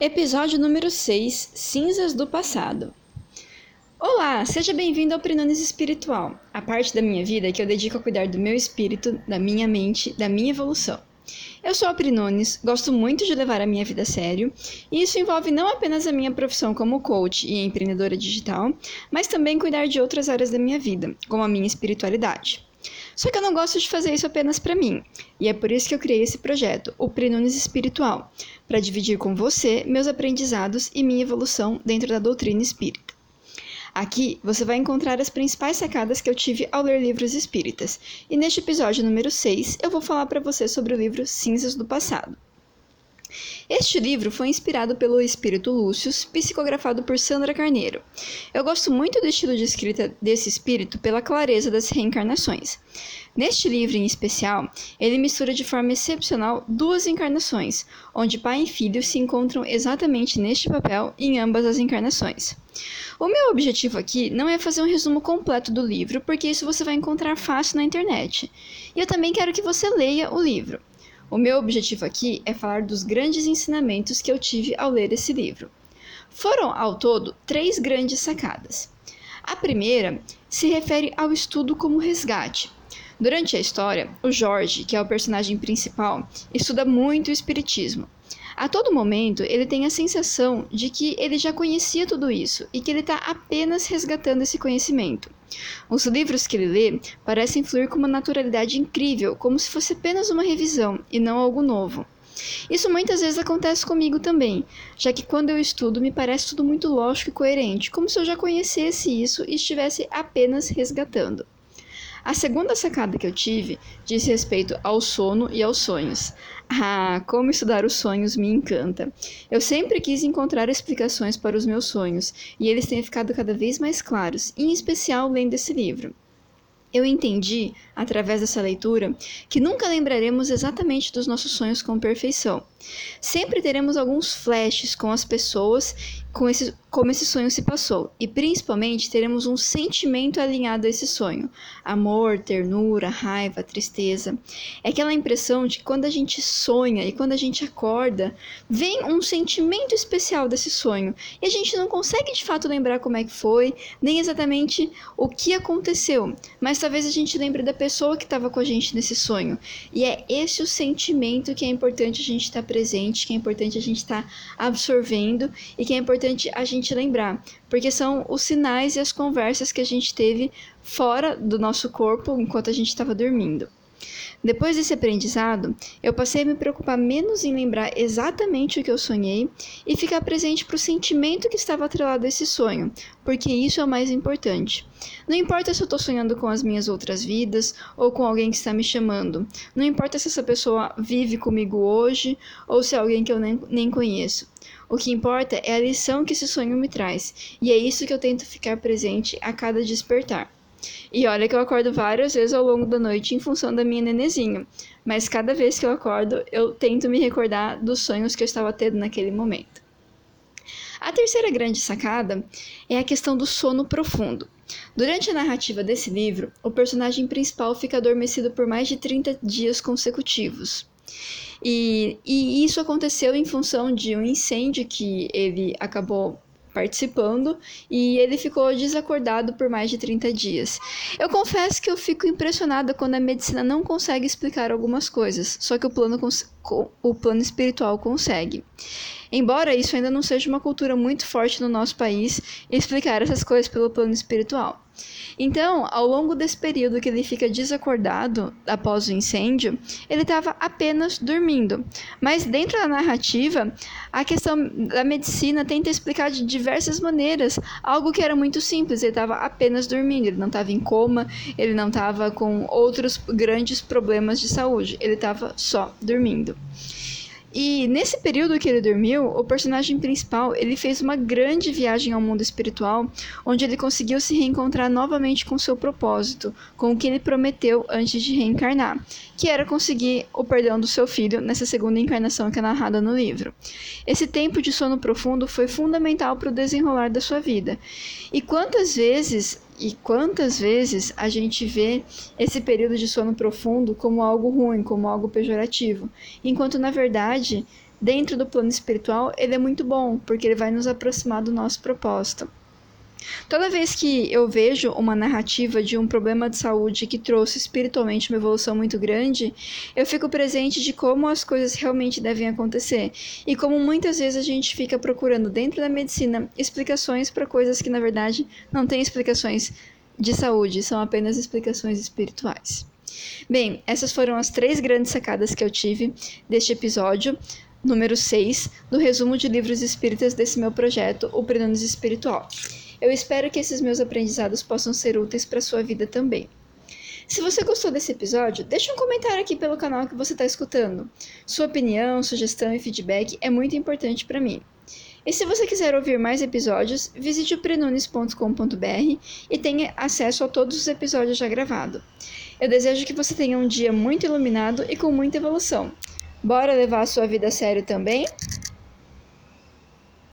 Episódio número 6 Cinzas do Passado. Olá, seja bem-vindo ao Prinones Espiritual, a parte da minha vida que eu dedico a cuidar do meu espírito, da minha mente, da minha evolução. Eu sou a Prinones, gosto muito de levar a minha vida a sério, e isso envolve não apenas a minha profissão como coach e empreendedora digital, mas também cuidar de outras áreas da minha vida, como a minha espiritualidade. Só que eu não gosto de fazer isso apenas para mim, e é por isso que eu criei esse projeto, o Prenunes Espiritual, para dividir com você meus aprendizados e minha evolução dentro da doutrina espírita. Aqui você vai encontrar as principais sacadas que eu tive ao ler livros espíritas, e neste episódio número 6 eu vou falar para você sobre o livro Cinzas do Passado. Este livro foi inspirado pelo espírito Lúcius, psicografado por Sandra Carneiro. Eu gosto muito do estilo de escrita desse espírito pela clareza das reencarnações. Neste livro em especial, ele mistura de forma excepcional duas encarnações, onde pai e filho se encontram exatamente neste papel em ambas as encarnações. O meu objetivo aqui não é fazer um resumo completo do livro, porque isso você vai encontrar fácil na internet. E eu também quero que você leia o livro. O meu objetivo aqui é falar dos grandes ensinamentos que eu tive ao ler esse livro. Foram, ao todo, três grandes sacadas. A primeira se refere ao estudo como resgate. Durante a história, o Jorge, que é o personagem principal, estuda muito o espiritismo. A todo momento, ele tem a sensação de que ele já conhecia tudo isso e que ele está apenas resgatando esse conhecimento. Os livros que ele lê parecem fluir com uma naturalidade incrível, como se fosse apenas uma revisão e não algo novo. Isso muitas vezes acontece comigo também, já que quando eu estudo me parece tudo muito lógico e coerente, como se eu já conhecesse isso e estivesse apenas resgatando. A segunda sacada que eu tive diz respeito ao sono e aos sonhos. Ah, como estudar os sonhos me encanta. Eu sempre quis encontrar explicações para os meus sonhos, e eles têm ficado cada vez mais claros, em especial lendo esse livro. Eu entendi, através dessa leitura, que nunca lembraremos exatamente dos nossos sonhos com perfeição. Sempre teremos alguns flashes com as pessoas, com esse, como esse sonho se passou, e principalmente teremos um sentimento alinhado a esse sonho: amor, ternura, raiva, tristeza. É aquela impressão de que quando a gente sonha e quando a gente acorda, vem um sentimento especial desse sonho, e a gente não consegue de fato lembrar como é que foi, nem exatamente o que aconteceu, mas talvez a gente lembre da pessoa que estava com a gente nesse sonho. E é esse o sentimento que é importante a gente estar tá presente, que é importante a gente estar tá absorvendo e que é importante a gente lembrar, porque são os sinais e as conversas que a gente teve fora do nosso corpo enquanto a gente estava dormindo. Depois desse aprendizado, eu passei a me preocupar menos em lembrar exatamente o que eu sonhei e ficar presente para o sentimento que estava atrelado a esse sonho, porque isso é o mais importante. Não importa se eu estou sonhando com as minhas outras vidas ou com alguém que está me chamando, não importa se essa pessoa vive comigo hoje ou se é alguém que eu nem, nem conheço. O que importa é a lição que esse sonho me traz, e é isso que eu tento ficar presente a cada despertar. E olha que eu acordo várias vezes ao longo da noite em função da minha nenezinha, mas cada vez que eu acordo, eu tento me recordar dos sonhos que eu estava tendo naquele momento. A terceira grande sacada é a questão do sono profundo. Durante a narrativa desse livro, o personagem principal fica adormecido por mais de 30 dias consecutivos. E, e isso aconteceu em função de um incêndio que ele acabou participando e ele ficou desacordado por mais de 30 dias. Eu confesso que eu fico impressionada quando a medicina não consegue explicar algumas coisas, só que o plano, o plano espiritual consegue. Embora isso ainda não seja uma cultura muito forte no nosso país, explicar essas coisas pelo plano espiritual. Então, ao longo desse período que ele fica desacordado após o incêndio, ele estava apenas dormindo. Mas dentro da narrativa, a questão da medicina tenta explicar de diversas maneiras algo que era muito simples. Ele estava apenas dormindo, ele não estava em coma, ele não estava com outros grandes problemas de saúde, ele estava só dormindo. E nesse período que ele dormiu, o personagem principal ele fez uma grande viagem ao mundo espiritual, onde ele conseguiu se reencontrar novamente com seu propósito, com o que ele prometeu antes de reencarnar, que era conseguir o perdão do seu filho nessa segunda encarnação que é narrada no livro. Esse tempo de sono profundo foi fundamental para o desenrolar da sua vida. E quantas vezes e quantas vezes a gente vê esse período de sono profundo como algo ruim, como algo pejorativo, enquanto na verdade dentro do plano espiritual, ele é muito bom, porque ele vai nos aproximar do nosso propósito. Toda vez que eu vejo uma narrativa de um problema de saúde que trouxe espiritualmente uma evolução muito grande, eu fico presente de como as coisas realmente devem acontecer e como muitas vezes a gente fica procurando dentro da medicina explicações para coisas que na verdade não têm explicações de saúde, são apenas explicações espirituais. Bem, essas foram as três grandes sacadas que eu tive deste episódio número 6 do resumo de livros espíritas desse meu projeto, o Prenúncio Espiritual. Eu espero que esses meus aprendizados possam ser úteis para sua vida também. Se você gostou desse episódio, deixe um comentário aqui pelo canal que você está escutando. Sua opinião, sugestão e feedback é muito importante para mim. E se você quiser ouvir mais episódios, visite o prenunes.com.br e tenha acesso a todos os episódios já gravados. Eu desejo que você tenha um dia muito iluminado e com muita evolução. Bora levar a sua vida a sério também?